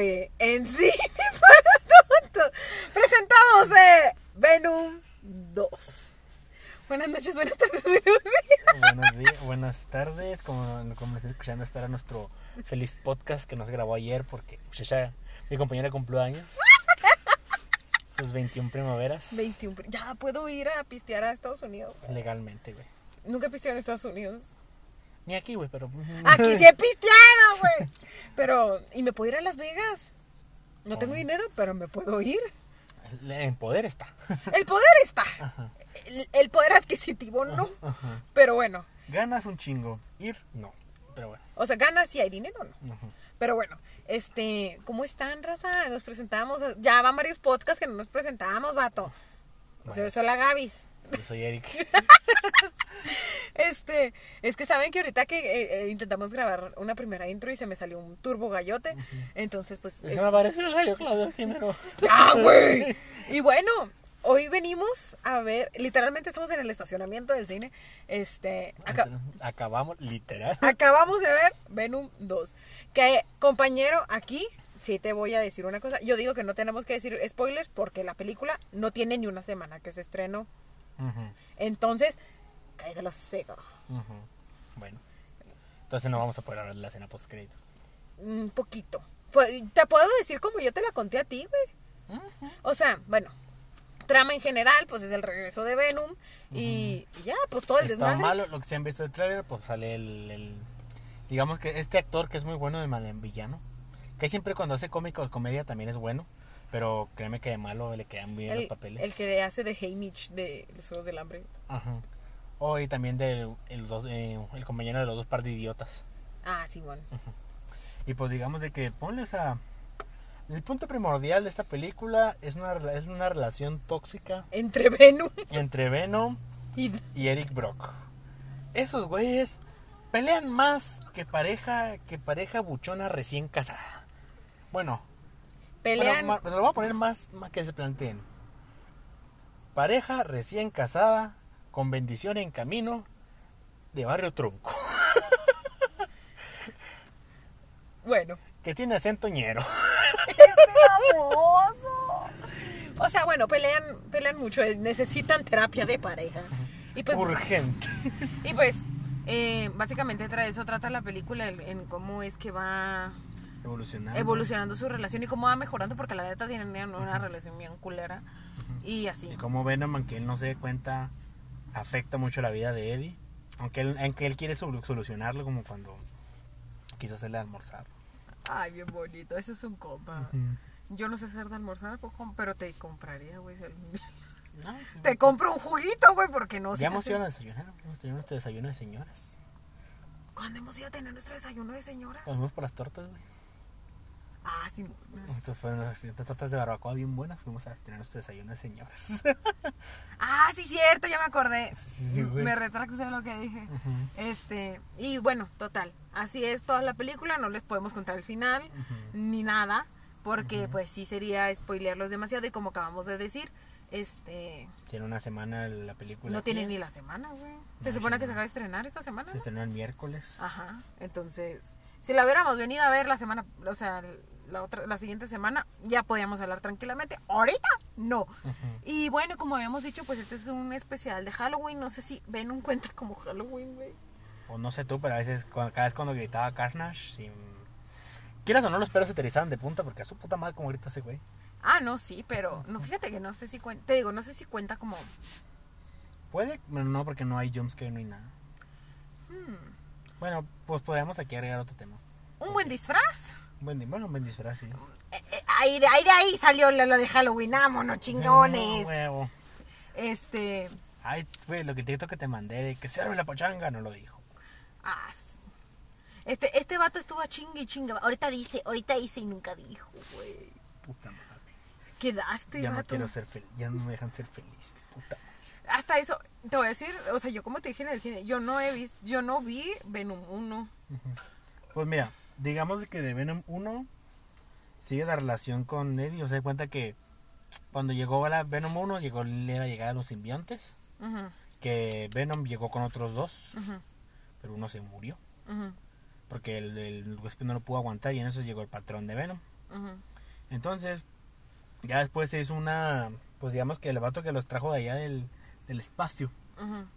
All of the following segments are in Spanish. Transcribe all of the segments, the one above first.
Hoy en Cine para Tontos presentamos eh, Venom 2. Buenas noches, buenas tardes, buenos días. Buenos días, buenas tardes, como, como estás escuchando, estará nuestro feliz podcast que nos grabó ayer porque mi compañera cumplió años. Sus 21 primaveras. 21. Ya puedo ir a pistear a Estados Unidos. Legalmente, güey. Nunca he pisteado en Estados Unidos. Ni aquí, güey, pero. Aquí sí he pisteado, güey. Pero, ¿y me puedo ir a Las Vegas? No tengo dinero, pero me puedo ir. En poder está. El poder está. Ajá. El, el poder adquisitivo no. Ajá. Pero bueno, Ganas un chingo. Ir, no. Pero bueno. o sea, ganas si hay dinero, no. Ajá. Pero bueno, este, ¿cómo están, raza? Nos presentamos, ya van varios podcasts que no nos presentamos, vato. Bueno. Yo soy la Gavis. Yo soy Eric. Este, es que saben que ahorita que eh, eh, intentamos grabar una primera intro y se me salió un turbo gallote. Entonces, pues. Se me apareció el gallo Claudio Jimeno. ¡Ya, güey! Y bueno, hoy venimos a ver, literalmente estamos en el estacionamiento del cine. Este, aca- Acabamos, literal. acabamos de ver Venom 2. Que, compañero, aquí sí te voy a decir una cosa. Yo digo que no tenemos que decir spoilers porque la película no tiene ni una semana que se estrenó. Entonces, de la seca. ujú. Bueno. Entonces no vamos a poder hablar de la escena post créditos. Un poquito. Pues, Te puedo decir como yo te la conté a ti, güey. O sea, bueno, trama en general, pues es el regreso de Venom. Y ya, pues todo el Está desmadre. malo lo que se han visto del trailer, pues sale el, el- digamos que este actor que es muy bueno de mal en villano, que siempre cuando hace cómica o comedia también es bueno, pero créeme que de malo le quedan bien los El, papeles. el que hace de Haymitch de Los Juegos del Hambre. Ajá. O y también del el, dos- eh, el compañero de los dos par de idiotas. Ah, sí, bueno. Y pues digamos de que ponle esa el punto primordial de esta película es una es una relación tóxica Entre Venom entre Venom y... y Eric Brock. Esos güeyes pelean más que pareja que pareja buchona recién casada. Bueno, Pelean... bueno, ma- lo voy a poner más, más que se planteen. Pareja recién casada con bendición en camino de barrio trunco Bueno. que tiene acento ñero. ¡Famoso! O sea, bueno, pelean, pelean mucho. eh, Necesitan terapia de pareja. Y pues, Urgente. y pues eh, básicamente tra- eso trata la película en, en cómo es que va Evolucionando. evolucionando su relación y cómo va mejorando porque la neta tienen una relación bien culera y así. Y como Venom, aunque él no se dé cuenta, afecta mucho la vida de Eddie. Aunque él, aunque él quiere solu- solucionarlo, como cuando quiso hacerle almorzar. Ay, bien bonito, eso es un compa. Yo no sé hacer de almorzar, pues, pero te compraría, güey. si algún día- No, sí. Te compro un juguito, güey, porque no sé. Ya hemos ido a desayunar, hemos tenido nuestro desayuno de señoras. ¿Cuándo hemos ido a tener nuestro desayuno de señora? Nos por las tortas, güey. Ah, sí. Entonces fueron unas tortas de barbacoa bien buenas, fuimos a tener nuestro desayuno de señoras. Ah, sí, cierto, ya me acordé. Sí, me retracto de lo que dije. Este, y bueno, total. Así es toda la película, no les podemos contar el final ni nada, porque pues sí sería spoilearlos demasiado y como acabamos de decir, este Tiene una semana la película. no tiene ni la semana, güey. Se No, supone que no. se acaba de estrenar esta semana. Se ¿no? estrenó el miércoles. Ajá. Entonces, si la hubiéramos venido a ver la semana, o sea, la otra la siguiente semana, ya podíamos hablar tranquilamente. Ahorita no. Y bueno, como habíamos dicho, pues este es un especial de Halloween. No sé si ven un cuenta como Halloween, güey. Pues no sé tú, pero a veces cada vez cuando gritaba Carnage, sin... quieras o no, los pelos se te erizaban de punta porque a su puta madre como grita ese güey. Ah, no, sí, pero no, fíjate que no sé si cuenta, te digo, no sé si cuenta como... Puede, pero no, porque no hay jumpscare, no hay nada. hmm, Bueno, pues podríamos aquí agregar otro tema. un buen disfraz. Buen, bueno, un buen disfraz, sí. Eh, eh, ahí, de ahí, de ahí salió lo, lo de Halloween, vámonos, No, chingones. huevo. Este, Ay, güey, lo que te que te mandé de que se arme la pachanga, no lo dijo. ah, sí. este, este vato estuvo a chingue y chingue. Ahorita dice, ahorita dice y nunca dijo, güey. Puta madre. Quedaste, Ya no quiero ser feliz, ya no me dejan ser feliz. Puta madre. Hasta eso, te voy a decir, o sea, yo como te dije en el cine, yo no he visto, yo no vi Venom 1. Pues mira, digamos que de Venom 1 sigue la relación con Eddie. O sea, de cuenta que cuando llegó la Venom 1, llegó era llegada a los simbiontes. Que Venom llegó con otros dos, pero uno se murió. Porque el, el huésped no lo pudo aguantar y en eso llegó el patrón de Venom. Entonces, ya después hizo una, pues digamos que el vato que los trajo de allá del, del espacio,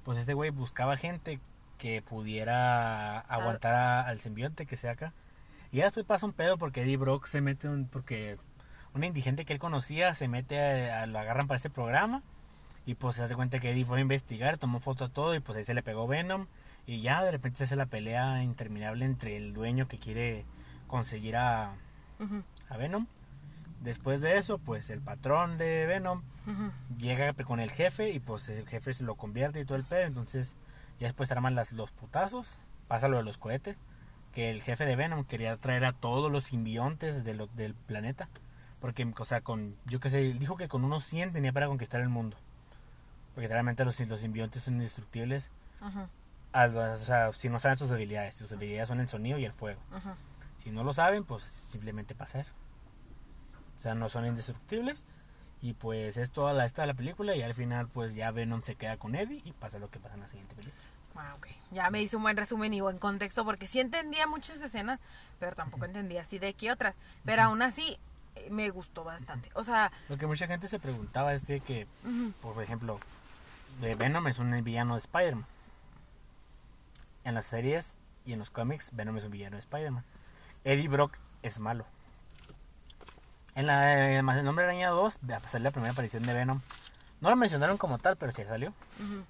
pues este güey buscaba gente que pudiera aguantar a- al simbionte que sea acá. Y ya después pasa un pedo porque Eddie Brock se mete, un, porque una indigente que él conocía se mete, a, a- lo agarran para ese programa. Y pues se hace cuenta que Eddie fue a investigar, tomó foto a todo y pues ahí se le pegó Venom. Y ya de repente se hace la pelea interminable entre el dueño que quiere conseguir a, a Venom. Después de eso, pues el patrón de Venom llega con el jefe y pues el jefe se lo convierte y todo el pedo. Entonces ya después se arman las, los putazos. Pasa lo de los cohetes. Que el jefe de Venom quería traer a todos los simbiontes de lo- del planeta. Porque, o sea, con, yo qué sé, dijo que con unos 100 tenía para conquistar el mundo. Porque realmente los, los simbiontes son indestructibles. Ujú. al- o sea, si no saben sus habilidades. Sus habilidades son el sonido y el fuego. Si no lo saben, pues simplemente pasa eso. O sea, no son indestructibles. Y pues es toda la, esta de la película. Y al final, pues ya Venom se queda con Eddie. Y pasa lo que pasa en la siguiente película. Ah, ok. Ya me hizo un buen resumen y buen contexto porque sí entendía muchas escenas, pero tampoco entendía así de qué otras. Pero aún así eh, me gustó bastante. O sea, Lo que mucha gente se preguntaba es de que, por ejemplo, de Venom es un villano de Spider-Man. En las series y en los cómics, Venom es un villano de Spider-Man. Eddie Brock es malo. En la eh, más el nombre araña 2, va a la primera aparición de Venom. No lo mencionaron como tal, pero sí salió. ujú,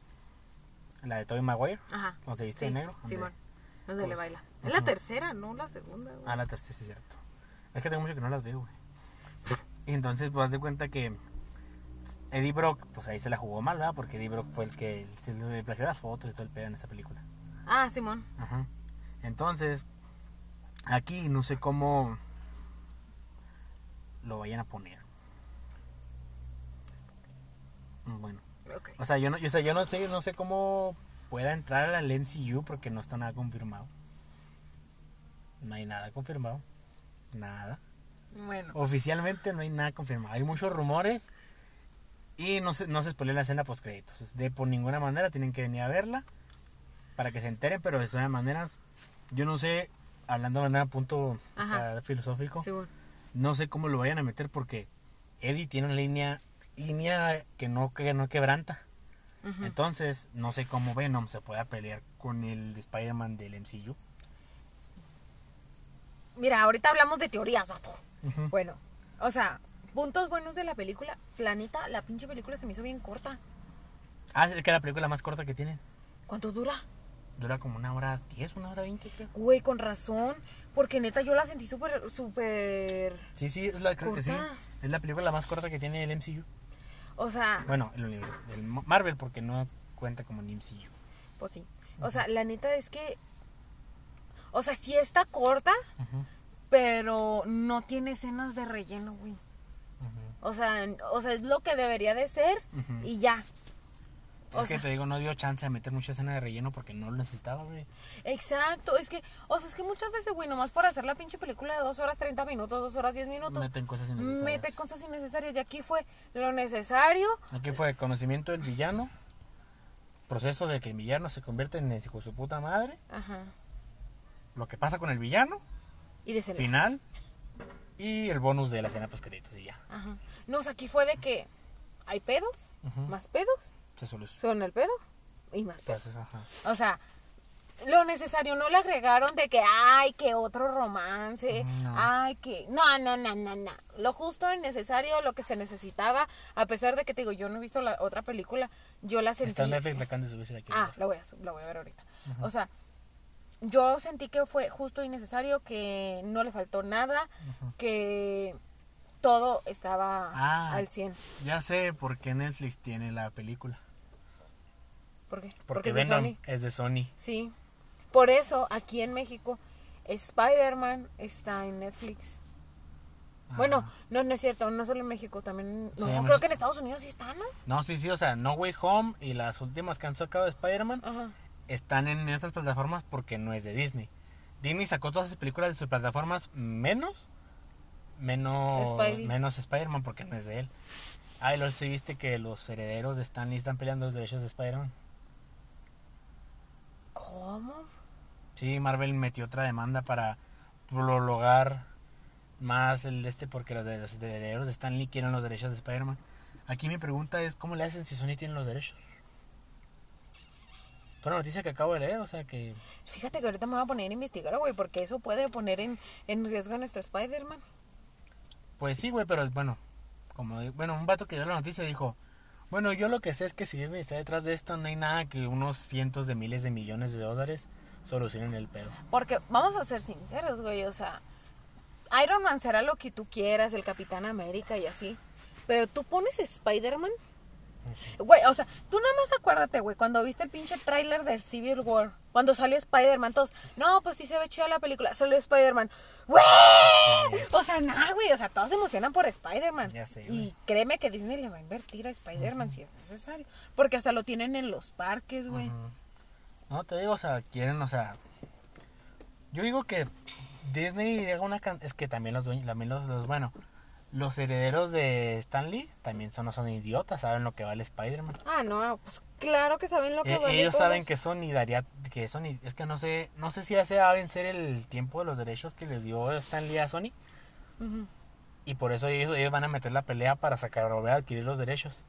La de Tobey Maguire. ajá. Se viste Sí, de negro. donde- Simón. ¿Dónde le pues, baila? Es la tercera, no la segunda. güey. Ah, la tercera, sí es cierto. Es que tengo mucho que no las veo, güey. Y entonces, pues, haz de cuenta que Eddie Brock, pues ahí se la jugó mal, ¿verdad? Porque Eddie Brock fue el que se le plagió las fotos y todo el pedo en esa película. Ah, Simón. Ajá. Entonces, aquí no sé cómo lo vayan a poner. Bueno, O sea, yo no, o sea, yo no sé, no sé cómo pueda entrar al MCU porque no está nada confirmado. No hay nada confirmado. Nada. Bueno. Oficialmente no hay nada confirmado. Hay muchos rumores y no se, no se spoilea la escena post créditos. De por ninguna manera tienen que venir a verla para que se enteren, pero de todas maneras, yo no sé, hablando de manera punto Ajá. acá filosófico, no sé cómo lo vayan a meter porque Eddie tiene una línea línea que no que no quebranta. Entonces, no sé cómo Venom se pueda pelear con el Spider-Man del MCU. Mira, ahorita hablamos de teorías, vato. Bueno, o sea, puntos buenos de la película. La neta, la pinche película se me hizo bien corta. Ah, es que la película más corta que tienen. ¿Cuánto dura? Dura como una hora 10, una hora 20, creo. Güey, con razón. Porque neta yo la sentí súper, súper... Sí, sí, es la, que sí, ¿Corta? es la película más corta que tiene el MCU. O sea, Bueno, el universo, el Marvel, porque no cuenta como MCU. pues sí. O sea, la neta es que... O sea, sí está corta, pero no tiene escenas de relleno, güey. O sea, o sea, es lo que debería de ser y ya. O es que sea- te digo, no dio chance de meter mucha escena de relleno porque no lo necesitaba, güey. Exacto, es que, o sea, es que muchas veces, güey, nomás por hacer la pinche película de dos horas 30 minutos, dos horas 10 minutos, Meten cosas innecesarias. mete cosas innecesarias. Y aquí fue lo necesario. Aquí fue conocimiento del villano, proceso de que el villano se convierte en el hijo de su puta madre, Ajá. lo que pasa con el villano, Y de final, y el bonus de la escena post créditos y ya. Ajá. No, o sea, aquí fue de que hay pedos, más pedos, Se soluciona. son el pedo y más pedos. O sea, lo necesario, no le agregaron de que, ay, que otro romance, No. ay, que... No, no, no, no, no. Lo justo y necesario, lo que se necesitaba, a pesar de que te digo, yo no he visto la otra película, yo la sentí... Está en Netflix, la de subir si la Ah, ver. la voy a, la voy a ver ahorita. O sea, yo sentí que fue justo y necesario, que no le faltó nada, que todo estaba Ah. al 100. Ya sé por qué Netflix tiene la película. ¿Por qué? Porque, es de Venom Sony. es de Sony. Sí. Por eso, aquí en México, Spider-Man está en Netflix. Bueno, Ajá. no, no es cierto, no solo en México, también... No, Sí, creo México. que en Estados Unidos sí está, ¿no? No, sí, sí, o sea, No Way Home y las últimas que han sacado de Spider-Man están en estas plataformas porque no es de Disney. Disney sacó todas sus películas de sus plataformas menos menos Spidey. menos Spider-Man porque no es de él. Ah, y luego sí viste que los herederos de Stanley están peleando los derechos de Spider-Man. ¿Cómo? Sí, Marvel metió otra demanda para prolongar más el de este porque los de los herederos de Stanley quieren los derechos de Spider-Man. Aquí mi pregunta es, ¿cómo le hacen si Sony tiene los derechos? Fue una noticia que acabo de leer, o sea que... Fíjate que ahorita me voy a poner a investigar, güey, porque eso puede poner en, en riesgo a nuestro Spider-Man. Pues sí, güey, pero bueno, como bueno, un vato que dio la noticia dijo, bueno, yo lo que sé es que si Disney está detrás de esto, no hay nada que unos cientos de miles de millones de dólares solucionen el pedo. Porque vamos a ser sinceros, güey, o sea, Iron Man será lo que tú quieras, el Capitán América y así. Pero tú pones Spider-Man. Güey, o sea, tú nada más acuérdate, güey, cuando viste el pinche tráiler del Civil War, cuando salió Spider-Man, todos, no, pues sí se ve chida la película, salió Spider-Man, ¡güey! O sea, nada, güey, o sea, todos se emocionan por Spider-Man. Ya sé, güey. Y créeme que Disney le va a invertir a Spider-Man si es necesario. Porque hasta lo tienen en los parques, güey. No, te digo, o sea, quieren, o sea... Yo digo que Disney haga una... can- Es que también los dueños, también los, los- bueno, los herederos de Stanley también son, no son idiotas, saben lo que vale Spider-Man. Ah, no, pues claro que saben lo que Eh, vale ellos todos. saben que Sony daría, que Sony, es que no sé, no sé si ya se va a vencer el tiempo de los derechos que les dio Stanley a Sony Ujú. y por eso ellos, ellos van a meter la pelea para sacar, volver a adquirir los derechos.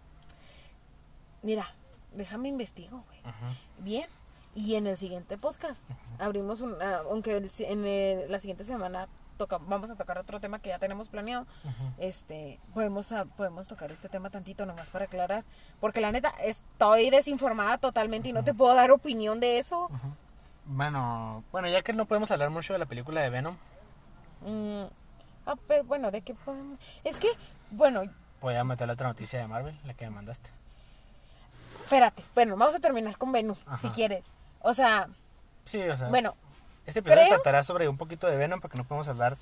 Mira, déjame investigo, güey. Ajá. Bien. Y en el siguiente podcast abrimos un, ah, aunque en el- la siguiente semana toca, vamos a tocar otro tema que ya tenemos planeado. Este, podemos podemos tocar este tema tantito nomás para aclarar, porque la neta estoy desinformada totalmente y no te puedo dar opinión de eso. Bueno, bueno, ya que no podemos hablar mucho de la película de Venom, Mm, ah, pero bueno, de qué podemos. Es que, bueno, voy a meter la otra noticia de Marvel, la que me mandaste. espérate. Bueno, vamos a terminar con Venom, si quieres. O sea, Sí, o sea, bueno, este episodio creo- tratará sobre un poquito de Venom porque no podemos hablar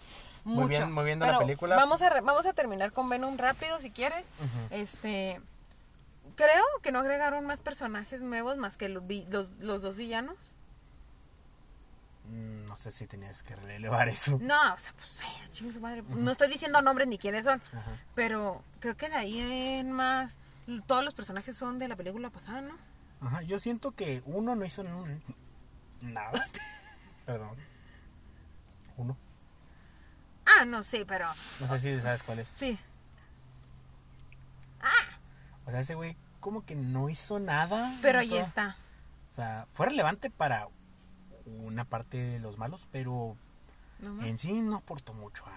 muy bien, muy bien de la película. Vamos a, re- vamos a terminar con Venom rápido, si quieres. Este. Creo que no agregaron más personajes nuevos más que los, vi- los, los dos villanos. Mm, No sé si tenías que relevar eso. No, o sea, pues, ay, chingue su madre. No estoy diciendo nombres ni quiénes son. Pero creo que de ahí en más. Todos los personajes son de la película pasada, ¿no? Ajá, yo siento que uno no hizo nada. Perdón. Uno. Ah, no sé, pero. No sé si sabes cuál es. Sí. O sea, ese güey como que no hizo nada. Pero ahí toda- está. O sea, fue relevante para una parte de los malos, pero ¿no en sí no aportó mucho. a-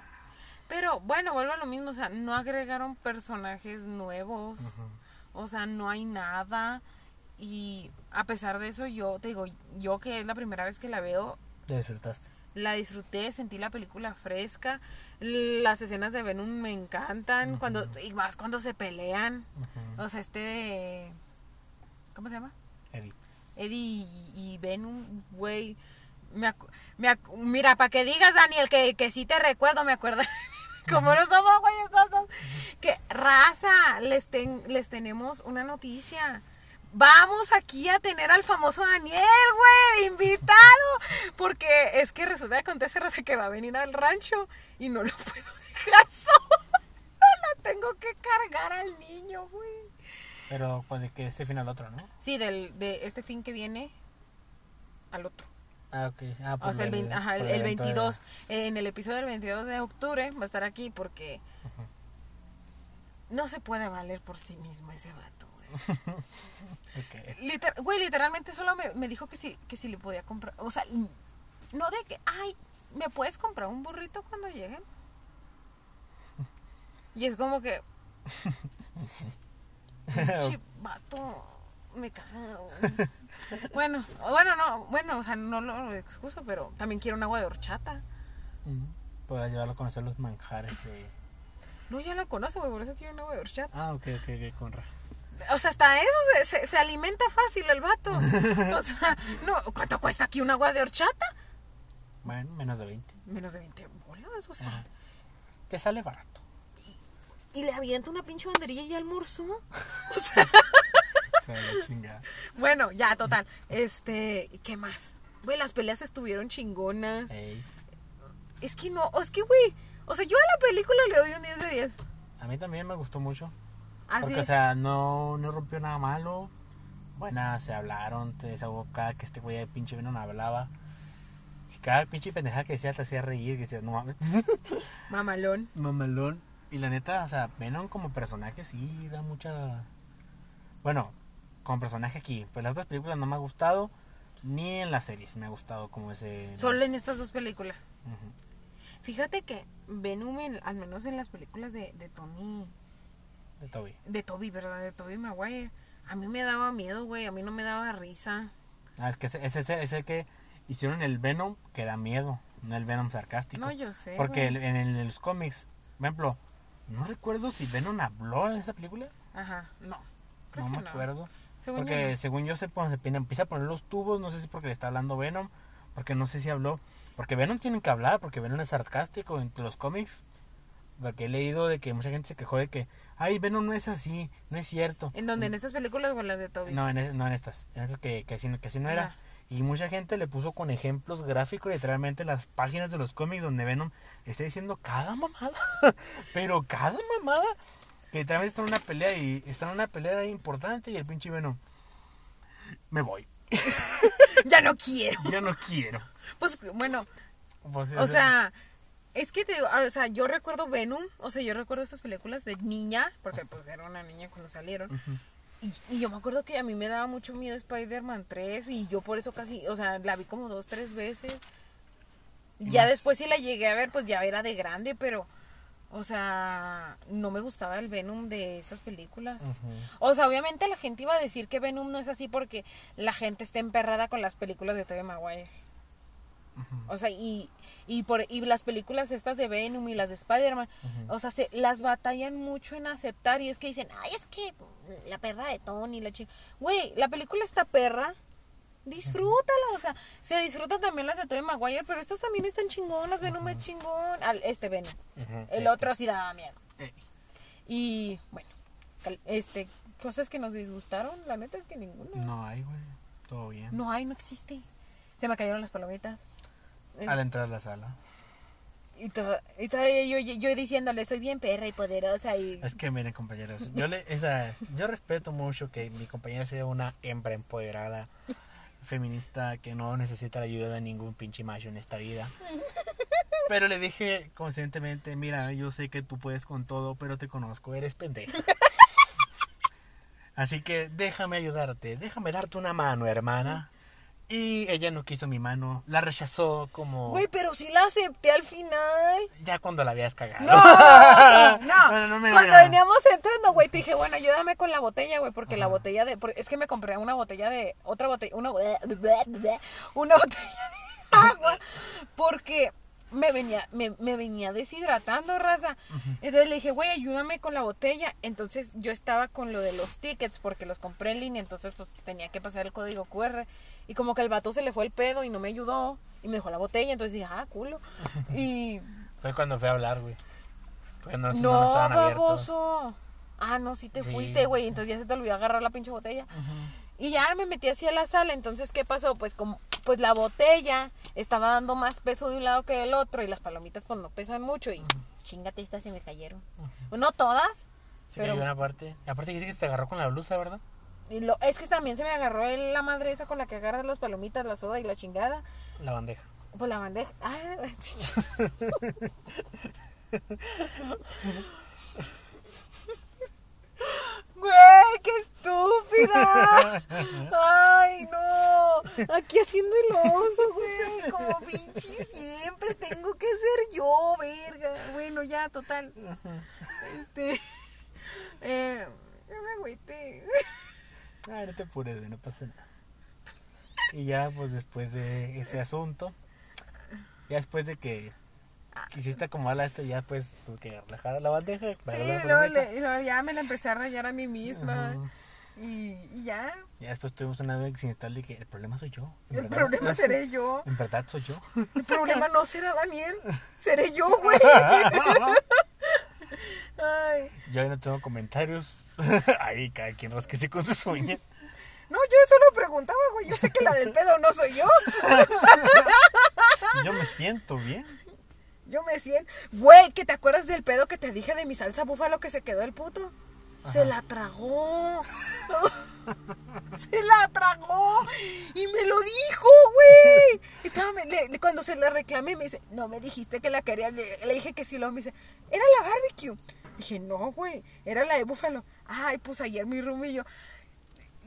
Pero bueno, vuelvo a lo mismo. O sea, no agregaron personajes nuevos. O sea, no hay nada. Y a pesar de eso, yo te digo, yo que es la primera vez que la veo, Te disfrutaste. la disfruté, sentí la película fresca. Las escenas de Venom me encantan. cuando Y más cuando se pelean. O sea, este de. ¿Cómo se llama? Eddie. Eddie y, y Venom, güey. Me me Mira, para que digas, Daniel, que, que sí te recuerdo, me acuerdo. Como no somos, güey, estos dos. Que raza, les, ten- les tenemos una noticia. Vamos aquí a tener al famoso Daniel, güey, invitado. Porque es que resulta que acontece raza que va a venir al rancho y no lo puedo dejar solo. No tengo que cargar al niño, güey. Pero pues de que este final otro, ¿no? Sí, del, de este fin que viene al otro. Ah, ok. Ah, O pues sea, el, del- vein- ajá, el, por el de- 22. En el episodio del 22 de octubre va a estar aquí porque no se puede valer por sí mismo ese vato, güey. Ok. Liter- güey, literalmente solo me, me dijo que sí, que sí le podía comprar. O sea, no de que, ay, ¿me puedes comprar un burrito cuando lleguen? Y es como que. Pinche vato, me güey. bueno, bueno, no, bueno, o sea, no lo excuso, pero también quiero un agua de horchata. Puedas llevarlo a conocer los manjares de... No, ya lo conoce, güey, por eso quiero un agua de horchata. Ah, ok, ok, ok, con ra- O sea, hasta eso se, se- se alimenta fácil el vato. O sea, no, ¿cuánto cuesta aquí un agua de horchata? Bueno, menos de 20. Menos de 20 bolas, o sea. Ajá. Sale barato. Y le avienta una pinche banderilla y almorzó. O sea, la bueno, ya, total. Este, ¿y ¿qué más? Güey, las peleas estuvieron chingonas. Ey. Es que no, es que, güey, o sea, yo a la película le doy un 10 de 10. A mí también me gustó mucho. Así. Porque, o sea, no, no rompió nada malo. Buenas, se hablaron, desahogó cada que este güey de pinche Venom hablaba. Si cada pinche pendeja que decía te hacía reír, que decía, no mames. Mamalón. Mamalón. Y la neta, o sea, Venom como personaje sí da mucha. Bueno, como personaje aquí. Pues las otras películas no me ha gustado. Ni en las series me ha gustado como ese. Solo en estas dos películas. Fíjate que Venom, en- al menos en las películas de, de Tony, De Toby. de Toby, ¿verdad? De Toby Maguire, a mí me daba miedo, güey. A mí no me daba risa. Ah, es que ese, ese, ese- ese que hicieron el Venom que da miedo. No el Venom sarcástico. No, yo sé. Porque el- en, el- en los cómics, por ejemplo, no recuerdo si Venom habló en esa película. Ajá, no. Creo no que me acuerdo. Según yo Porque no. según yo se cuando se empieza a poner los tubos, no sé si porque le está hablando Venom, porque no sé si habló. Porque Venom tienen que hablar, porque Venom es sarcástico entre los cómics. Porque he leído de que mucha gente se quejó de que, ay, Venom no es así, no es cierto. ¿En donde? ¿En estas películas o en las de Toby? No, en, es- no en estas, en estas que, que, así, no- que así no era. Ajá. Y mucha gente le puso con ejemplos gráficos, literalmente las páginas de los cómics donde Venom está diciendo cada mamada. Pero cada mamada. Que literalmente está en una pelea y está en una pelea importante y el pinche Venom. Me voy. ya no quiero. Ya no quiero. Pues bueno, Pues, o sea, es que te digo, o sea, yo recuerdo Venom, o sea, yo recuerdo estas películas de niña, porque pues era una niña cuando salieron. Y, y yo me acuerdo que a mí me daba mucho miedo Spider-Man 3 y yo por eso casi, o sea, la vi como dos, tres veces. Ya más- después sí la llegué a ver, pues ya era de grande, pero, o sea, no me gustaba el Venom de esas películas. O sea, obviamente la gente iba a decir que Venom no es así porque la gente está emperrada con las películas de Tobey Maguire. O sea, y, y, por, y las películas estas de Venom y las de Spider-Man, o sea, se, las batallan mucho en aceptar y es que dicen, ay, es que la perra de Tony, la chica. Güey, la película está perra, disfrútala, o sea, se disfrutan también las de Tobey Maguire, pero estas también están chingonas, Venom es chingón, Al- este Venom, el Eh, otro sí daba miedo. Y bueno, este, cosas que nos disgustaron, la neta es que ninguna. No hay, güey. Todo bien. No hay, no existe. Se me cayeron las palomitas. Es- Al entrar a la sala. Y, y todavía yo, yo, yo diciéndole, soy bien perra y poderosa y... Es que miren, compañeros, yo le, esa, yo respeto mucho que mi compañera sea una hembra empoderada, feminista, que no necesita la ayuda de ningún pinche macho en esta vida. Pero le dije conscientemente, mira, yo sé que tú puedes con todo, pero te conozco, eres pendeja. Así que déjame ayudarte, déjame darte una mano, hermana. Y ella no quiso mi mano, la rechazó como Güey, pero sí la acepté al final. ya cuando la habías cagado. No, no. No, no, Cuando veníamos entrando, güey, te dije, bueno, ayúdame con la botella, güey, porque la botella de... porque es que me compré una botella de... Otra botella... Una, una botella de agua. Porque me venía, me, me venía deshidratando, raza. Entonces le dije, güey, ayúdame con la botella. Entonces yo estaba con lo de los tickets porque los compré en línea, entonces pues tenía que pasar el código QR. Y como que el vato se le fue el pedo y no me ayudó y me dejó la botella, entonces dije, ah, culo. Y Fue cuando fue a hablar, güey. Cuando no, no no, estaban abiertos. baboso. Ah, no, sí te Sí. fuiste, güey. Entonces ya se te olvidó agarrar la pinche botella. Ujú. Y ya me metí así a la sala. Entonces, ¿qué pasó? Pues como pues la botella estaba dando más peso de un lado que del otro. Y las palomitas pues no pesan mucho. Y chingate, estas se me cayeron. No todas. Se Pero- cayó una parte. Aparte dice que se te agarró con la blusa, ¿verdad? Y lo, es que también se me agarró el- la madre esa con la que agarras las palomitas, la soda y la chingada. La bandeja. Pues la bandeja. Ah, Güey, qué estúpida. Ay, no. Aquí haciendo el oso, güey. Como pinche siempre tengo que ser yo, verga. Bueno, ya, total. Este. Eh, ya me agüité. Ay, no te apures, güey, no pasa nada. Y ya, pues después de ese asunto, ya después de que quisiste acomodarla esto, ya pues tuve que relajar la bandeja. Sí, y luego, le- y luego ya me la empecé a rayar a mí misma. Y, y ya. Ya después tuvimos una duda existencial de que el problema soy yo. El verdad, problema no- seré yo. En verdad soy yo. El problema no será Daniel. Seré yo, güey. Ay. Yo ahí no tengo comentarios. Ahí cada quien rasquese con sus uñas. No, yo solo preguntaba, güey. Yo sé que la del pedo no soy yo. Yo me siento bien. Yo me siento. Güey, ¿que te acuerdas del pedo que te dije de mi salsa búfalo que se quedó el puto? Se la tragó. Se la tragó y me lo dijo, güey. Me- le- cuando se la reclamé, me dice, no me dijiste que la querías. Le, le dije que sí, luego me dice, era la barbecue. Dije, no, güey, era la de búfalo. Ay, pues ayer mi yo.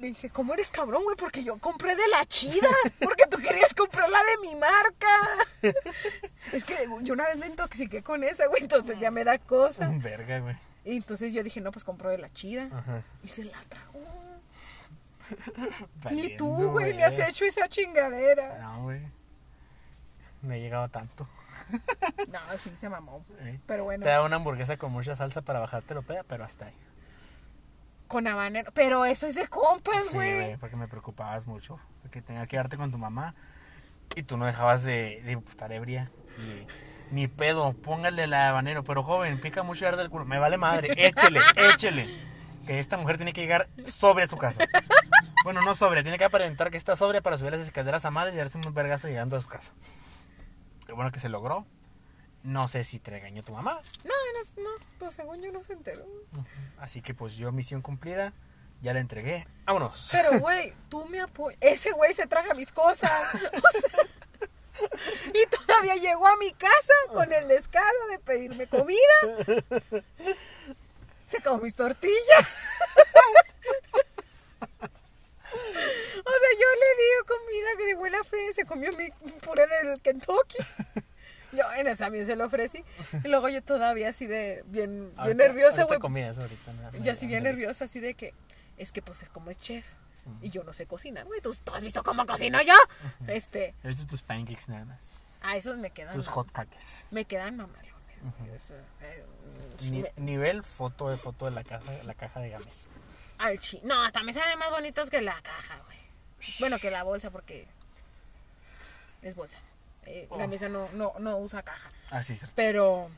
Le dije, ¿cómo eres cabrón, güey? Porque yo compré de la chida. Porque tú querías comprar la de mi marca. Es que yo una vez me intoxiqué con esa, güey. Entonces ya me da cosa. Verga, güey. Y entonces yo dije, no, pues compro de la chida. Ajá. Y se la tragó. Ni tú, güey, me has hecho esa chingadera. No, güey. No he llegado tanto. No, sí se mamó. Eh. Pero bueno, Te da una hamburguesa con mucha salsa para bajarte lo peda, pero hasta ahí. Con habanero. Pero eso es de compas, Sí, güey. güey, porque me preocupabas mucho. Porque tenías que quedarte con tu mamá y tú no dejabas de, de estar ebria. Y ni pedo, póngale el habanero. Pero joven, pica mucho y arde el culo. Me vale madre, échele, échele. Que esta mujer tiene que llegar sobre a su casa. Bueno, no sobre, tiene que aparentar que está sobre para subir las escaleras a madre y darse un vergazo llegando a su casa. Lo bueno que se logró. No sé si te regañó tu mamá. No, no, no, pues según yo no se enteró. Así que pues yo misión cumplida, ya la entregué. Vámonos. Pero, güey, tú me apoyas. Ese güey se traga mis cosas. O sea, y todavía llegó a mi casa con el descaro de pedirme comida. Se acabó mis tortillas. O sea, yo le di comida que de buena fe se comió mi puré del Kentucky. Yo en esa también se lo ofrecí. Y luego yo todavía así de bien, bien Ahorita- nerviosa, ahorita güey. no, Yo así bien nerviosa, así de que es que pues es como es chef y yo no sé cocinar, güey. ¿Tú, tú has visto cómo cocino yo? Este, He visto tus pancakes nada más. a esos me quedan. Tus mal- hot cakes. Me quedan mamalones. Eso, eh, Ni- me- nivel foto de foto de la caja, la caja de games. al chi. No, hasta me salen más bonitos que la caja, güey. Bueno, que la bolsa porque es bolsa. Eh, La Oh. mesa no, no, no usa caja. Ah, sí, cierto. Pero.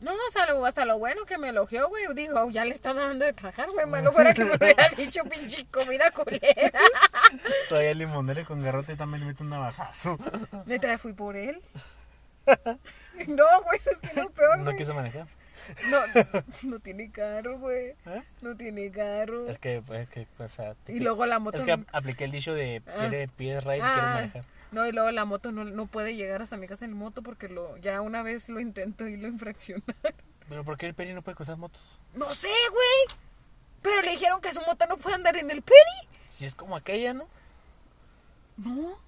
No, sea, lo- hasta lo bueno que me elogió, güey. Digo, ya le está dando de trabajar, güey. Malo fuera que me hubiera dicho pinche comida culera. Todavía el limonero con garrote también le mete un navajazo. Neta, fui por él. No, güey, eso es que no peor, No güey. quiso manejar. No, no tiene carro, güey. ¿Eh? No tiene carro. Es que, pues, que, o sea, Y luego la moto Es que apliqué el dicho de Ah. quiere, pides ride y Ah, quieres manejar. No, y luego la moto no, no puede llegar hasta mi casa en moto porque lo ya una vez lo intento y lo infraccionaron. Pero ¿por qué el Peri no puede cruzar motos? No sé, güey. Pero le dijeron que su moto no puede andar en el peri. Si es como aquella, ¿no? No,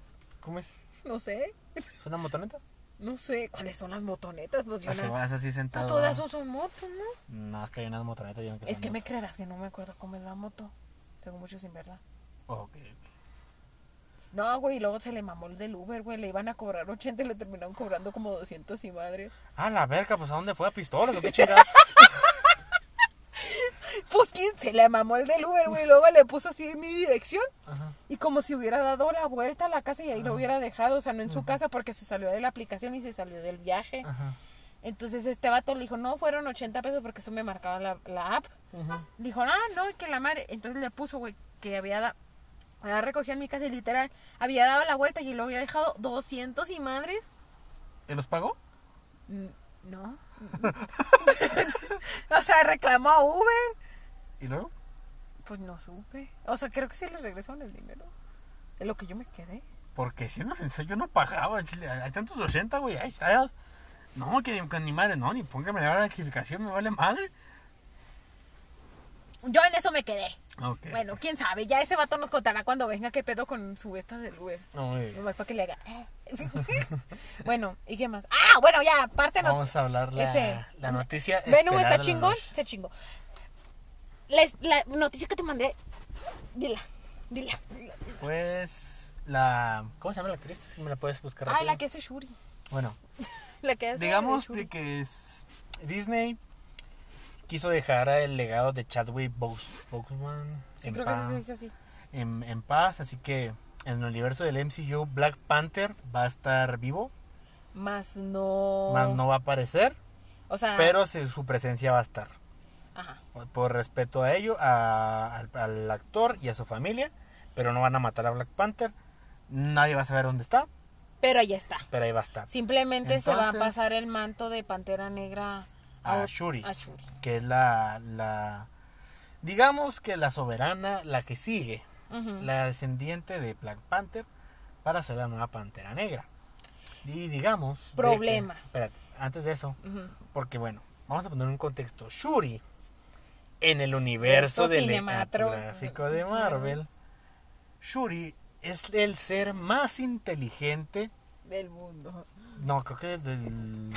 ¿Cómo es? no sé. ¿Es una motoneta? No sé cuáles son las motonetas. Pues yo ¿A que no. vas así Pues sentado? todas son, son motos, ¿no? No, es que hay unas motonetas yo no Es que me creerás que no me acuerdo cómo es la moto. Tengo mucho sin verla. Ok. No, güey, y luego se le mamó el del Uber, güey. Le iban a cobrar 80 y le terminaron cobrando como 200 y madre. Ah, la verga, pues ¿a dónde fue? ¿A pistolas o qué chingada? Pues quién se le mamó el del Uber, güey. Luego le puso así mi dirección. Ajá. Y como si hubiera dado la vuelta a la casa y ahí lo hubiera dejado. O sea, no en su casa porque se salió de la aplicación y se salió del viaje. Ajá. Entonces este vato le dijo, no, fueron 80 pesos porque eso me marcaba la, la app. Ajá. Dijo, ah, no, que la madre. Entonces le puso, güey, que había dado. Había recogido en mi casa y literal. Había dado la vuelta y lo había dejado 200 y madres. ¿Y los pagó? Mm, No. o sea, reclamó a Uber. ¿Y luego? Pues no supe. O sea, creo que sí les regresaron el dinero. De lo que yo me quedé. Porque siendo sincero, yo no pagaba, chile. Hay tantos 80, güey. Ahí está. No, que ni, que ni madre, no, ni póngame la rectificación, me vale madre. Yo en eso me quedé. Bueno, quién sabe. Ya ese vato nos contará cuando venga qué pedo con su esta del Uber. Nomás para que le haga. eh. bueno, ¿y qué más? Ah, bueno, ya, aparte no. Vamos a hablar la, Este, la noticia. De está chingón, se chingó. La, la noticia que te mandé, dila, dila. dila. Pues la. ¿Cómo se llama la actriz? Si me la puedes buscar rápido. la que hace Shuri. Bueno, La que hace digamos de que es Disney quiso dejar el legado de Chadwick Bos- Boseman Sí, en, creo que paz, sí se dice así. en, en paz, así que en el universo del MCU Black Panther va a estar vivo, Más no. más no va a aparecer, O sea. pero su presencia va a estar. Ajá. Por respeto a ello, a- al, al actor y a su familia, pero no van a matar a Black Panther. Nadie va a saber dónde está, Pero ahí está. pero ahí va a estar. Simplemente se va a pasar el manto de Pantera Negra A ot- Shuri. A Shuri. que es la, la Digamos que la soberana, la que sigue, la descendiente de Black Panther, para ser la nueva Pantera Negra. Y digamos... que- Problema. espérate, antes de eso, porque bueno, vamos a poner un contexto. Shuri, en el universo cinematográfico de. Marvel, Shuri es el ser más inteligente, Del mundo. no, creo que del...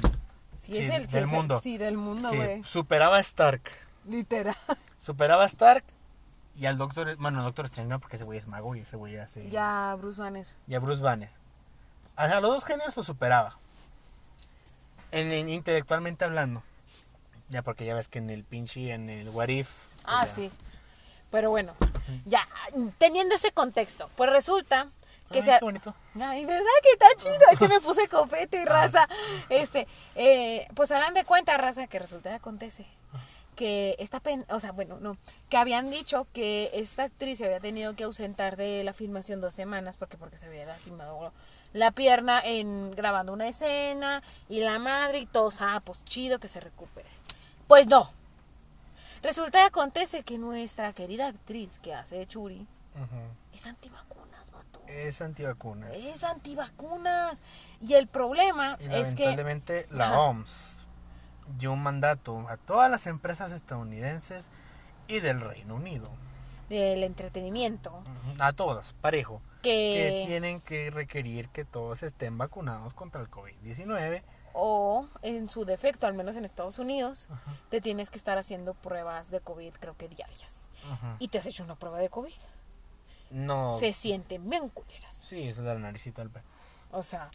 Sí, Sí, es el, sí, del el- mundo. sí, del mundo, sí, güey. superaba a Stark. Literal. Superaba a Stark y al Doctor... Bueno, al Doctor Strange no, porque ese güey es mago y ese güey hace... Ya, Bruce Banner. y a Bruce Banner. A los dos géneros lo superaba. En, en- intelectualmente hablando. Ya porque ya ves que en el pinche, en el What If. pues Ah, ya. sí. Pero bueno, ya, teniendo ese contexto, pues resulta que Ay, se... qué bonito. Ay, ¿verdad que está chido? Es que me puse confeti y raza. Este, eh, pues hagan de cuenta, raza, que resulta que acontece que esta pen, o sea, bueno, no, que habían dicho que esta actriz se había tenido que ausentar de la filmación dos semanas porque porque se había lastimado la pierna en grabando una escena y la madre y todos, ah, pues chido que se recupere. Pues no. Resulta que acontece que nuestra querida actriz que hace de Churi Ujú. es antivacunas, vato. Es antivacunas. Es antivacunas. Y el problema Y es que lamentablemente la. OMS dio un mandato a todas las empresas estadounidenses y del Reino Unido. del entretenimiento. A todas, parejo. Que que tienen que requerir que todos estén vacunados contra el COVID-19. o en su defecto, al menos en Estados Unidos, Ajá. te tienes que estar haciendo pruebas de COVID, creo que diarias. Y te has hecho una prueba de COVID. No. Se sienten bien culeras. Sí, esa es la naricita del pe- O sea,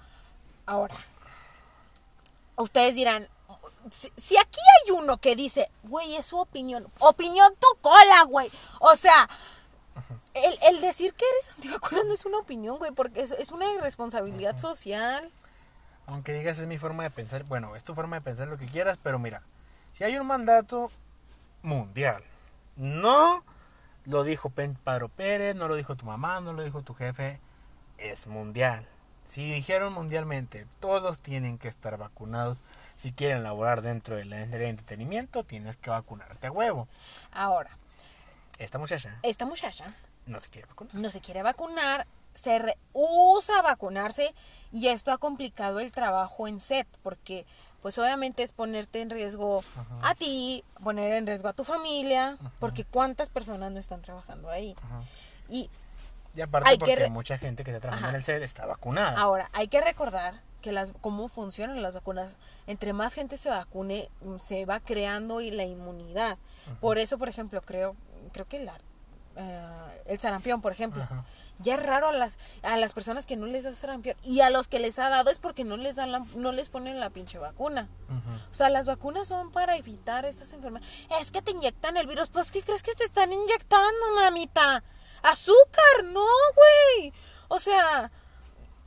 ahora, ustedes dirán, si, si aquí hay uno que dice, güey, es su opinión, opinión tu cola, güey. O sea, el, el decir que eres antivacuna no es una opinión, güey, porque es, es una irresponsabilidad social. Aunque digas es mi forma de pensar, bueno, es tu forma de pensar lo que quieras, pero mira, si hay un mandato mundial, no lo dijo Padro Pérez, no lo dijo tu mamá, no lo dijo tu jefe, es mundial. Si dijeron mundialmente, todos tienen que estar vacunados. Si quieren laborar dentro del del entretenimiento, tienes que vacunarte a huevo. Ahora, Esta muchacha esta muchacha no se quiere vacunar. no se quiere vacunar, se rehúsa a vacunarse y esto ha complicado el trabajo en set porque pues obviamente es ponerte en riesgo Ajá. a ti, poner en riesgo a tu familia, porque cuántas personas no están trabajando ahí. Ajá. Y Y aparte Hay porque mucha gente que está trabajando en el set está vacunada. ahora hay que recordar que las cómo funcionan las vacunas. Entre más gente se vacune, se va creando y la inmunidad. Por eso, por ejemplo, creo creo que eh, el sarampión, por ejemplo, Ajá. ya es raro a las a las personas que no les da sarampión y a los que les ha dado es porque no les dan la- no les ponen la pinche vacuna. O sea, las vacunas son para evitar estas enfermedades. Es que te inyectan el virus. Pues, ¿qué crees que te están inyectando, mamita? Azúcar, no, güey. O sea,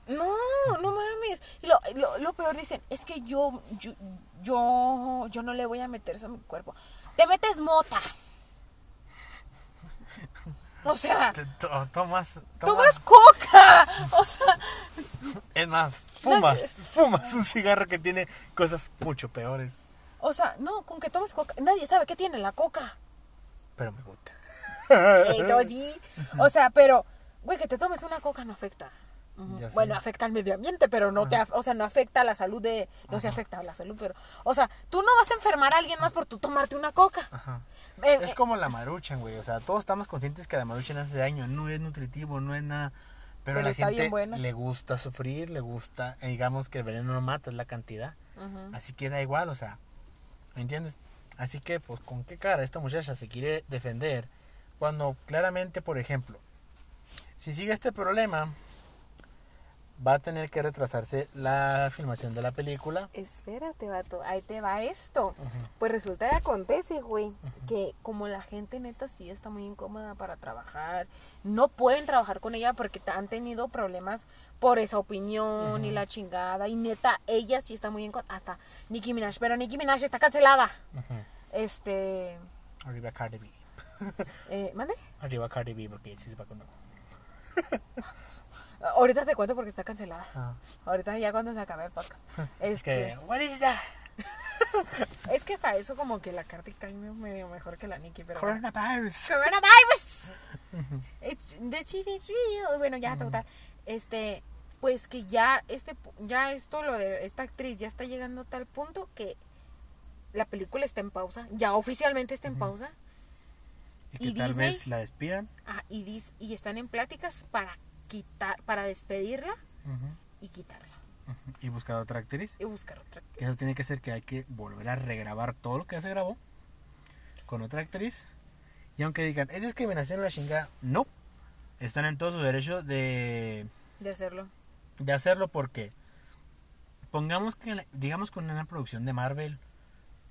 no, no mames. Lo, lo, lo peor dicen, es que yo, yo, yo, yo no le voy a meter eso a mi cuerpo. Te metes mota. O sea, tomas, tomas coca. O sea, Es más, fumas, fumas un cigarro que tiene cosas mucho peores. o sea, no, con que tomes coca. Nadie sabe qué tiene la coca. Pero me gusta. O sea, pero, güey, que te tomes una coca no afecta. Bueno, afecta al medio ambiente, pero no te, o sea, no afecta a la salud de, no se afecta a la salud, pero, o sea, tú no vas a enfermar a alguien más por tú tomarte una coca. Ajá. Eh, Es eh, como la maruchan, güey. O sea, todos estamos conscientes que la maruchan hace daño. No es nutritivo, no es nada. Pero, Pero a la gente le gusta sufrir, le gusta. eh, digamos que el veneno no mata, es la cantidad. Así que da igual, o sea. ¿Me entiendes? Así que, pues, ¿con qué cara esta muchacha se quiere defender? Cuando claramente, por ejemplo, si sigue este problema, va a tener que retrasarse la filmación de la película. Espérate, vato, ahí te va esto. Pues resulta que acontece, güey, que como la gente neta sí está muy incómoda para trabajar, no pueden trabajar con ella porque han tenido problemas por esa opinión y la chingada. Y neta, ella sí está muy incómoda. Hasta Nicki Minaj, pero Nicki Minaj está cancelada. Este. Arriba Cardi B. Eh, ¿Mande? Arriba Cardi B porque sí se vacunó. Ahorita te cuento porque está cancelada. Ah. Ahorita ya cuando se acabe el podcast. Es que, what is that? es que hasta eso como que la Cardi cae medio mejor que la Nicki, pero... Coronavirus. Coronavirus. It's- the shit is real. Bueno, ya, total. Este, pues que ya este ya esto lo de esta actriz ya está llegando a tal punto que la película está en pausa, ya oficialmente está en pausa. Y que ¿Y tal Disney? vez la despidan. Ah, y dis- y están en pláticas para quitar para despedirla y quitarla. Y buscar otra actriz. y buscar otra. Que eso tiene que ser que hay que volver a regrabar todo lo que ya se grabó con otra actriz. Y aunque digan, es discriminación la chingada, no. Están en todo su derecho de, de hacerlo. de hacerlo porque pongamos que, digamos con una producción de Marvel,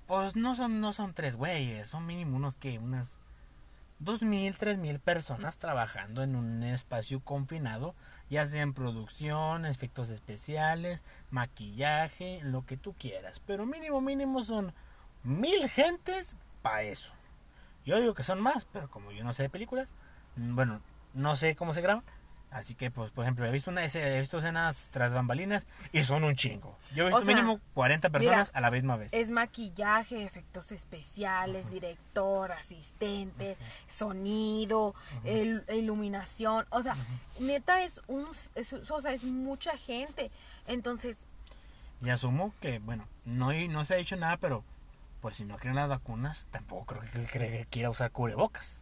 pues no son, no son tres güeyes, son mínimo unos que, unas dos mil, tres mil personas trabajando en un espacio confinado, ya sea en producción, efectos especiales, maquillaje, lo que tú quieras, pero mínimo, mínimo son mil gentes para eso. Yo digo que son más, pero como yo no sé de películas, mm, bueno, no sé cómo se graban. Así que, pues, por ejemplo, he visto, una, he visto escenas tras bambalinas y son un chingo. Yo he visto O sea, mínimo 40 personas mira, a la misma vez. Es maquillaje, efectos especiales, director, asistente, sonido, el- iluminación. O sea, neta es un, es, o sea, es mucha gente. Entonces, Y asumo que, bueno, no, no se ha dicho nada, pero pues si no creen las vacunas, tampoco creo que, que- que quiera usar cubrebocas.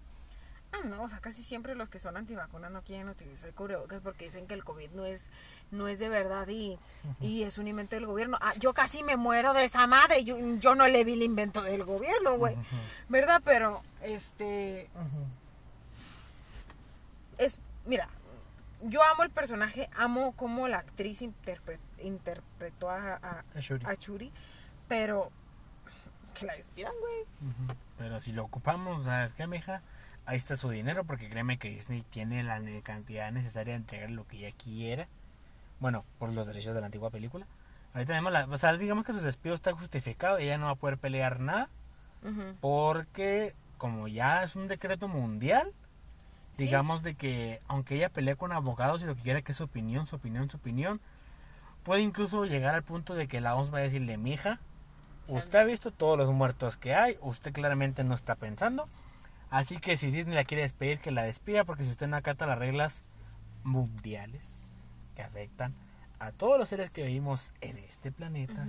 Ah, no, o sea, casi siempre los que son antivacunas no quieren utilizar cubrebocas porque dicen que el COVID no es, no es de verdad y, y es un invento del gobierno. Ah, yo casi me muero de esa madre. Yo, yo no le vi el invento del gobierno, güey. ¿Verdad? Pero, este, es, mira, yo amo el personaje, amo cómo la actriz interpre- interpretó a, a, A Shuri. a pero que la despidan, güey. Pero si lo ocupamos, ¿sabes qué, mija? Ahí está su dinero, porque créeme que Disney tiene la cantidad necesaria de entregar lo que ella quiera. Bueno, por los derechos de la antigua película. Ahorita tenemos la. O sea, digamos que su despido está justificado. Ella no va a poder pelear nada. Porque, como ya es un decreto mundial, Sí. digamos de que, aunque ella pelee con abogados y lo que quiera que es su opinión, su opinión, su opinión, puede incluso llegar al punto de que la OMS va a decirle, mija, usted ha visto todos los muertos que hay, usted claramente no está pensando, así que si Disney la quiere despedir, que la despida, porque si usted no acata las reglas mundiales que afectan a todos los seres que vivimos en este planeta,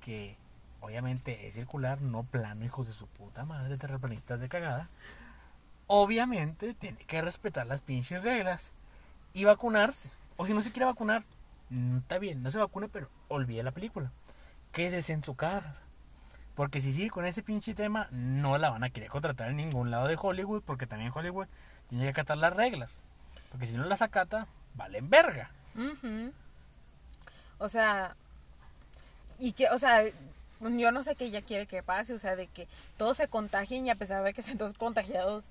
que obviamente es circular, no plano, hijos de su puta madre, terraplanistas de cagada, obviamente tiene que respetar las pinches reglas y vacunarse. O si no se quiere vacunar, mm, está bien, no se vacune, pero olvide la película. Quédese en su casa. Porque si sigue con ese pinche tema, no la van a querer contratar en ningún lado de Hollywood, porque también Hollywood tiene que acatar las reglas. Porque si no las acata, valen verga. Ujú. O sea, y que, o sea, yo no sé qué ella quiere que pase, o sea, de que todos se contagien y a pesar de que sean todos contagiados,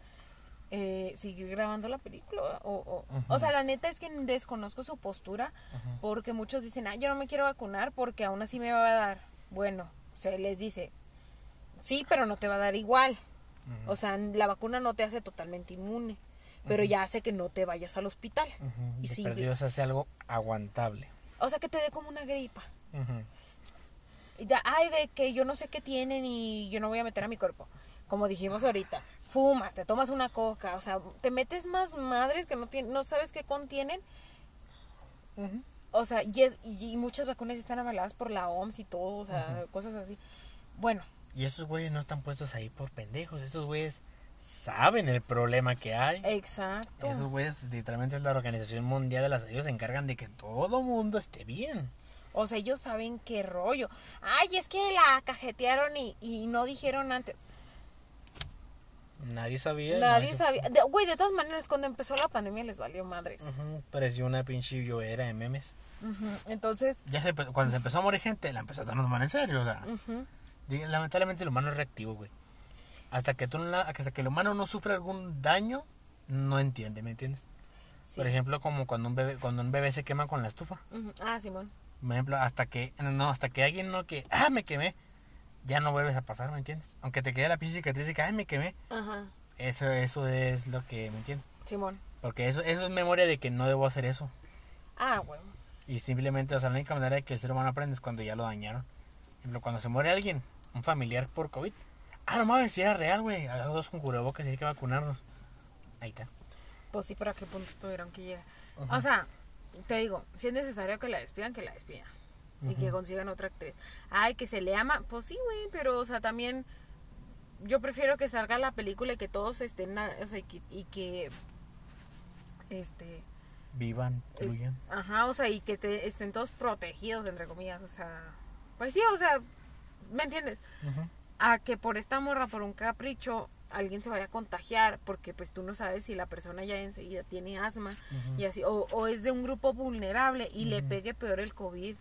eh, seguir grabando la película. O, o, o sea, la neta es que desconozco su postura porque muchos dicen, ah, yo no me quiero vacunar porque aún así me va a dar. Bueno, se les dice, sí, pero no te va a dar igual. O sea, la vacuna no te hace totalmente inmune, pero ya hace que no te vayas al hospital. Y Y sí, perdido se hace algo aguantable. o sea, que te dé como una gripa. Y da- Ay, de que yo no sé qué tienen y yo no voy a meter a mi cuerpo. Como dijimos ahorita, fumas, te tomas una coca, o sea, te metes más madres que no, tien- no sabes qué contienen. O sea, y, es- y- muchas vacunas están avaladas por la OMS y todo, o sea, cosas así. Bueno, Y esos güeyes no están puestos ahí por pendejos. Esos güeyes saben el problema que hay. exacto. Esos güeyes literalmente es la Organización Mundial de la Salud. Se encargan de que todo mundo esté bien. O sea, ellos saben qué rollo. Ay, es que la cajetearon y, y no dijeron antes. Nadie sabía. Nadie no sabía. Güey, de todas maneras, cuando empezó la pandemia les valió madres. Pareció una pinche llovera de memes. Entonces, Ya se, cuando se empezó a morir gente, la empezó a tomar en serio. O sea, lamentablemente el humano es reactivo, güey. Hasta que, tú hasta que el humano no sufre algún daño, no entiende, ¿me entiendes? Sí. Por ejemplo, como cuando un bebé cuando un bebé se quema con la estufa. Ah, Simón. Por ejemplo, hasta que no, hasta que alguien no que ah, me quemé, ya no vuelves a pasar, ¿me entiendes? Aunque te quede la pinche cicatriz y que ay, me quemé, Ajá. eso eso es lo que, ¿me entiendes? Simón. Porque eso eso es memoria de que no debo hacer eso. Ah, bueno. Y simplemente, o sea, la única manera de que el ser humano aprende es cuando ya lo dañaron. ejemplo, cuando se muere alguien, un familiar por COVID. Ah, no mames, si era real, güey. A los dos con cubrebocas y hay que vacunarnos. Ahí está. Pues sí, ¿para qué punto tuvieron que llegar? O sea, te digo, si es necesario que la despidan, que la despidan. Y que consigan otra actriz. Ay, que se le ama. Pues sí, güey, pero, o sea, también yo prefiero que salga la película y que todos estén, o sea, y que, y que, este, Vivan, fluyan. ajá, o sea, y que te, estén todos protegidos, entre comillas, o sea, pues sí, o sea, ¿me entiendes? A que por esta morra, por un capricho, alguien se vaya a contagiar, porque pues tú no sabes si la persona ya enseguida tiene asma y así, o, o es de un grupo vulnerable y le pegue peor el COVID.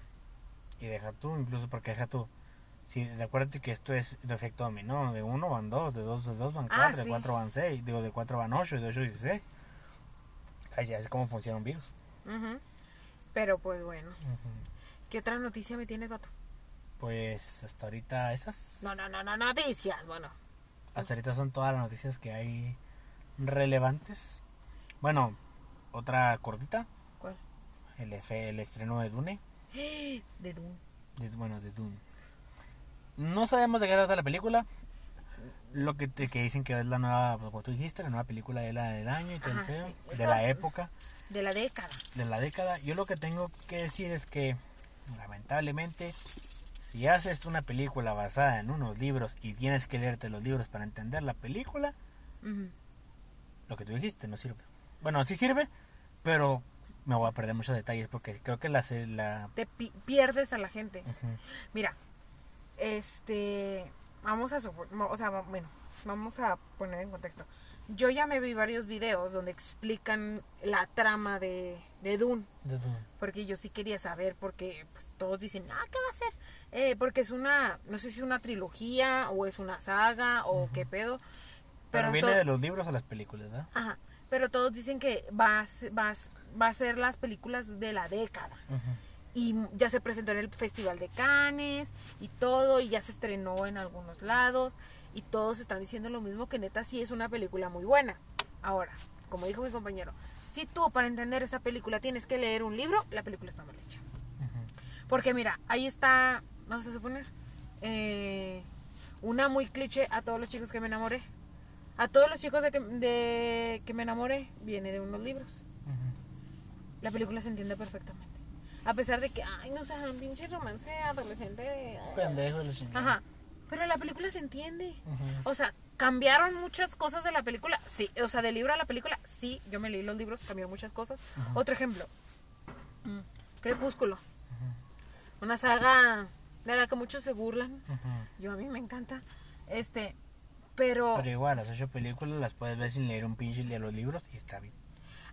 Y deja tú, incluso porque deja tú. Sí, de acuérdate que esto es de efecto dominó. De uno van dos, de dos, de dos van Ah, cuatro, de cuatro van seis, digo, de cuatro van ocho, de ocho dieciséis. Así es como funciona un virus. Pero pues bueno, ¿qué otra noticia me tienes, vato? Pues hasta ahorita esas. No, no, no, no, noticias, bueno. Hasta ahorita son todas las noticias que hay relevantes. Bueno, otra cortita. ¿Cuál? El, F- el estreno de Dune. De Doom. de- bueno, de Dune. No sabemos de qué trata la película. Lo que, te, que dicen que es la nueva, como tú dijiste, la nueva película de la del año y todo el Ajá, sí. de la época, De la década. de la década. Yo lo que tengo que decir es que, lamentablemente, si haces una película basada en unos libros y tienes que leerte los libros para entender la película, lo que tú dijiste no sirve. Bueno, sí sirve, pero me voy a perder muchos detalles porque creo que la... la Te pi- pierdes a la gente. Mira, este, vamos a o sea, bueno, vamos a poner en contexto. Yo ya me vi varios videos donde explican la trama de, de Dune, de Dune. porque yo sí quería saber, porque pues, todos dicen, ah, ¿qué va a ser? Eh, porque es una, no sé si es una trilogía o es una saga o qué pedo. Pero, Pero, viene de los libros a las películas, ¿verdad? Ajá, pero todos dicen que va a, va, a, va a ser las películas de la década. Y ya se presentó en el Festival de Cannes y todo, y ya se estrenó en algunos lados, y todos están diciendo lo mismo, que neta sí es una película muy buena. Ahora, como dijo mi compañero, si tú para entender esa película tienes que leer un libro, la película está mal hecha. Porque mira, ahí está, vamos a suponer, eh, una muy cliché a todos los chicos que me enamoré. A todos los chicos de que, de que me enamoré viene de unos libros. La película se entiende perfectamente. A pesar de que, ay, no sé, un pinche romance adolescente. de- Pendejo de. Ajá. Pero la película se entiende. O sea, cambiaron muchas cosas de la película. Sí, o sea, del libro a la película, sí. Yo me leí los libros, cambiaron muchas cosas. Otro ejemplo: mm, Crepúsculo. Una saga de la que muchos se burlan. Yo a mí me encanta. Este, pero. Pero igual, las ocho películas las puedes ver sin leer un pinche de los libros y está bien.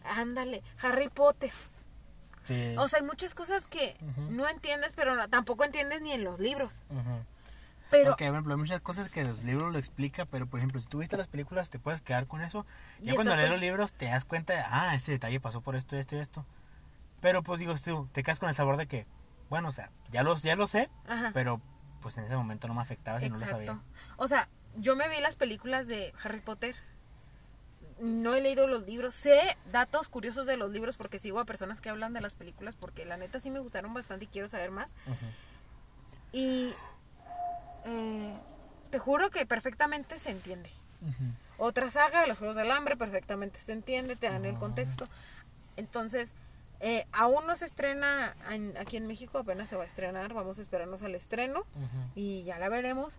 Ándale, Harry Potter. Sí. O sea, hay muchas cosas que no entiendes, pero no- tampoco entiendes ni en los libros. Ujú. Pero Porque, por ejemplo, hay muchas cosas que los libros lo explica, pero por ejemplo, si tú viste las películas, te puedes quedar con eso. Ya cuando lees los libros, te das cuenta de, ah, ese detalle pasó por esto, esto y esto. Pero pues digo, tú te quedas con el sabor de que, bueno, o sea, ya, los, ya lo sé, Ajá. pero pues en ese momento no me afectaba si no lo sabía. Exacto. O sea, yo me vi las películas de Harry Potter. No he leído los libros. Sé datos curiosos de los libros porque sigo a personas que hablan de las películas porque la neta sí me gustaron bastante y quiero saber más. Y eh, te juro que perfectamente se entiende. Otra saga, Los Juegos del Hambre, perfectamente se entiende, te dan el Ah. contexto. Entonces, eh, aún no se estrena en- aquí en México, apenas se va a estrenar, vamos a esperarnos al estreno y ya la veremos.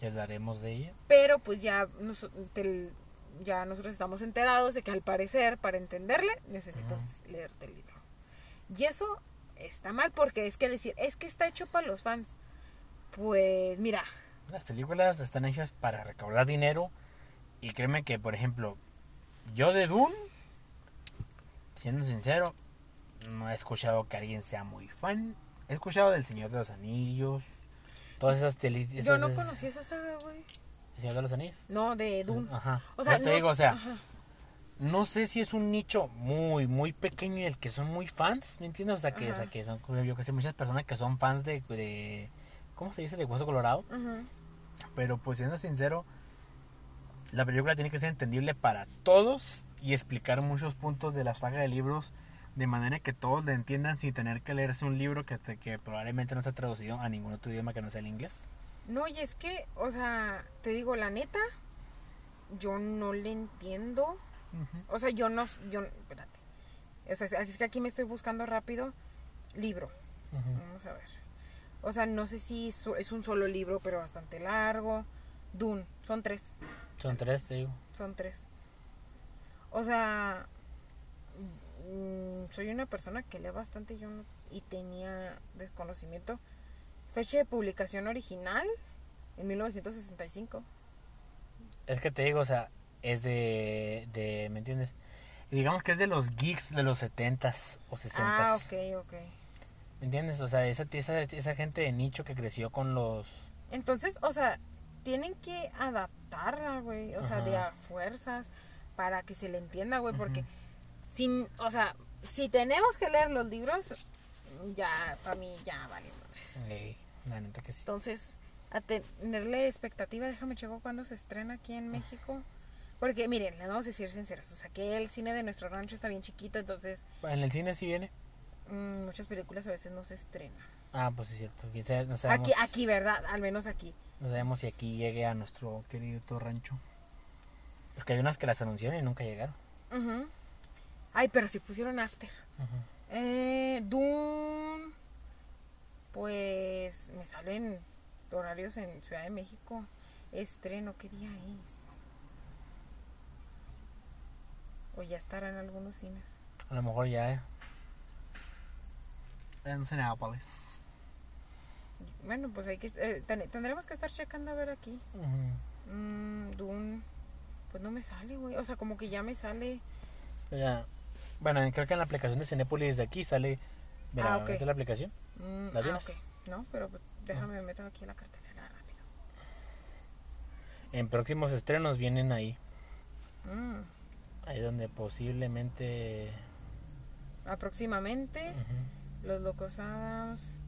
Ya hablaremos de ella. Pero pues ya, nos- te- ya nosotros estamos enterados de que al parecer, para entenderle, necesitas leerte el libro. Y eso está mal porque es que decir, es que está hecho para los fans. Pues mira, Las películas están hechas para recaudar dinero. Y créeme que, por ejemplo, yo de Dune, siendo sincero, no he escuchado que alguien sea muy fan. He escuchado del Señor de los Anillos, todas esas yo no conocí esa saga, güey. ¿El Señor de los Anillos? No, de Dune. Ajá. O sea, Yo te no- digo, o sea, ajá. no sé si es un nicho muy, muy pequeño y el que son muy fans, ¿me entiendes? O sea, que, o sea, que son, yo que sé, muchas personas que son fans de, de ¿cómo se dice? De Hueso Colorado. Pero pues siendo sincero, la película tiene que ser entendible para todos y explicar muchos puntos de la saga de libros de manera que todos le entiendan sin tener que leerse un libro que, que probablemente no está traducido a ningún otro idioma que no sea el inglés. No, y es que, o sea, te digo la neta, yo no le entiendo. O sea, yo no, yo, espérate. O sea, es que aquí me estoy buscando rápido libro. Vamos a ver. O sea, no sé si es un solo libro, pero bastante largo. Dune, son tres. Son tres, te digo. Son tres. O sea, mm, soy una persona que lee bastante yo no- y tenía desconocimiento. Fecha de publicación original en 1965. Es que te digo, o sea, es de, de ¿me entiendes? Digamos que es de los geeks de los 70s o 60s. Ah, ok, ok. ¿Me entiendes? O sea, esa, esa, esa gente de nicho que creció con los... Entonces, o sea, tienen que adaptarla, güey. O sea, de a fuerzas para que se le entienda, güey. Porque, sin, o sea, si tenemos que leer los libros, ya, para mí, ya vale madres. La neta que sí. Entonces, a tenerle expectativa, déjame checo cuándo se estrena aquí en México. Porque, miren, les vamos a decir sinceros. O sea, que el cine de nuestro rancho está bien chiquito, entonces En el cine sí viene. mm, muchas películas a veces no se estrenan. Ah, pues es cierto. No sabemos, Aquí, aquí, ¿verdad? Al menos aquí. no sabemos si aquí llegue a nuestro querido rancho. Porque hay unas que las anunciaron y nunca llegaron. Ujú. Ay, pero si pusieron After. Ujú. Eh, Dune. Pues me salen horarios en Ciudad de México. Estreno, ¿qué día es? O ya estará en algunos cines. A lo mejor ya. eh. En Cineápolis. Bueno, pues hay que eh, ten- tendremos que estar checando a ver aquí. Ujú. Mm, Dune. Pues no me sale, güey. O sea, como que ya me sale. Mira, Bueno, creo que en la aplicación de Cinepolis de aquí sale. Mira, Ah, ok. vete a la aplicación. Mm, ¿La ah. No, pero pues, déjame meter aquí la cartelera rápido. En próximos estrenos vienen ahí. Mm, Ahí donde posiblemente. aproximadamente. Los Locos Adams.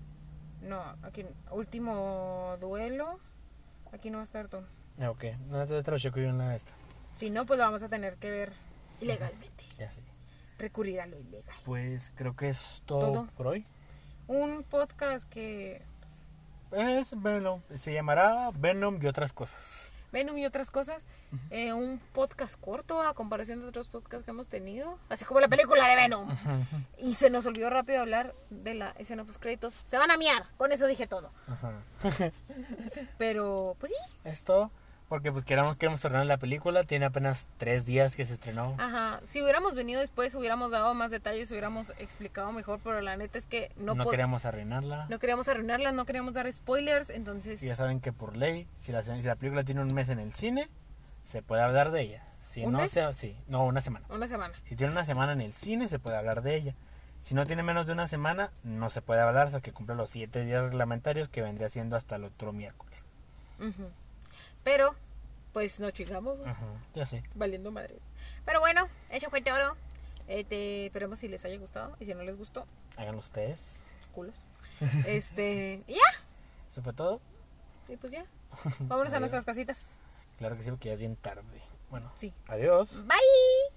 No, aquí. Último duelo. Aquí no va a estar Dune. Ah, Ok, no te lo checo yo en la esta. Si no, pues lo vamos a tener que ver ilegalmente. Ya sé. Recurrir a lo ilegal. Pues creo que es todo, Todo. por hoy. Un podcast que. Es Venom. Se llamará Venom y otras cosas. Venom y otras cosas. Eh, un podcast corto a comparación de otros podcasts que hemos tenido. Así como la película de Venom. Y se nos olvidó rápido hablar de la escena post créditos. Se van a miar. Con eso dije todo. Ajá. Pero, pues sí. Es todo. Porque pues queramos, queremos estrenar la película. Tiene apenas tres días que se estrenó. Ajá. Si hubiéramos venido después, hubiéramos dado más detalles, hubiéramos explicado mejor. Pero la neta es que no, No, queremos arruinarla. no queríamos arruinarla, no queríamos dar spoilers. Entonces, Y ya saben que por ley, si la, si la película tiene un mes en el cine, se puede hablar de ella. Si ¿Un no, mes? se- sí, no, una semana. una semana. Si tiene una semana en el cine, se puede hablar de ella. Si no tiene menos de una semana, no se puede hablar hasta que cumpla los siete días reglamentarios, que vendría siendo hasta el otro miércoles. Ujú. Pero, pues nos chingamos, Ajá, ya sé. valiendo madres. Pero bueno, eso fue todo. Este, esperemos si les haya gustado. Y si no les gustó, Háganlo ustedes. culos. Este, y ya. ¿Eso fue todo? Y pues ya. Vámonos a nuestras casitas. Claro que sí, porque ya es bien tarde. Bueno, Sí. adiós. Bye.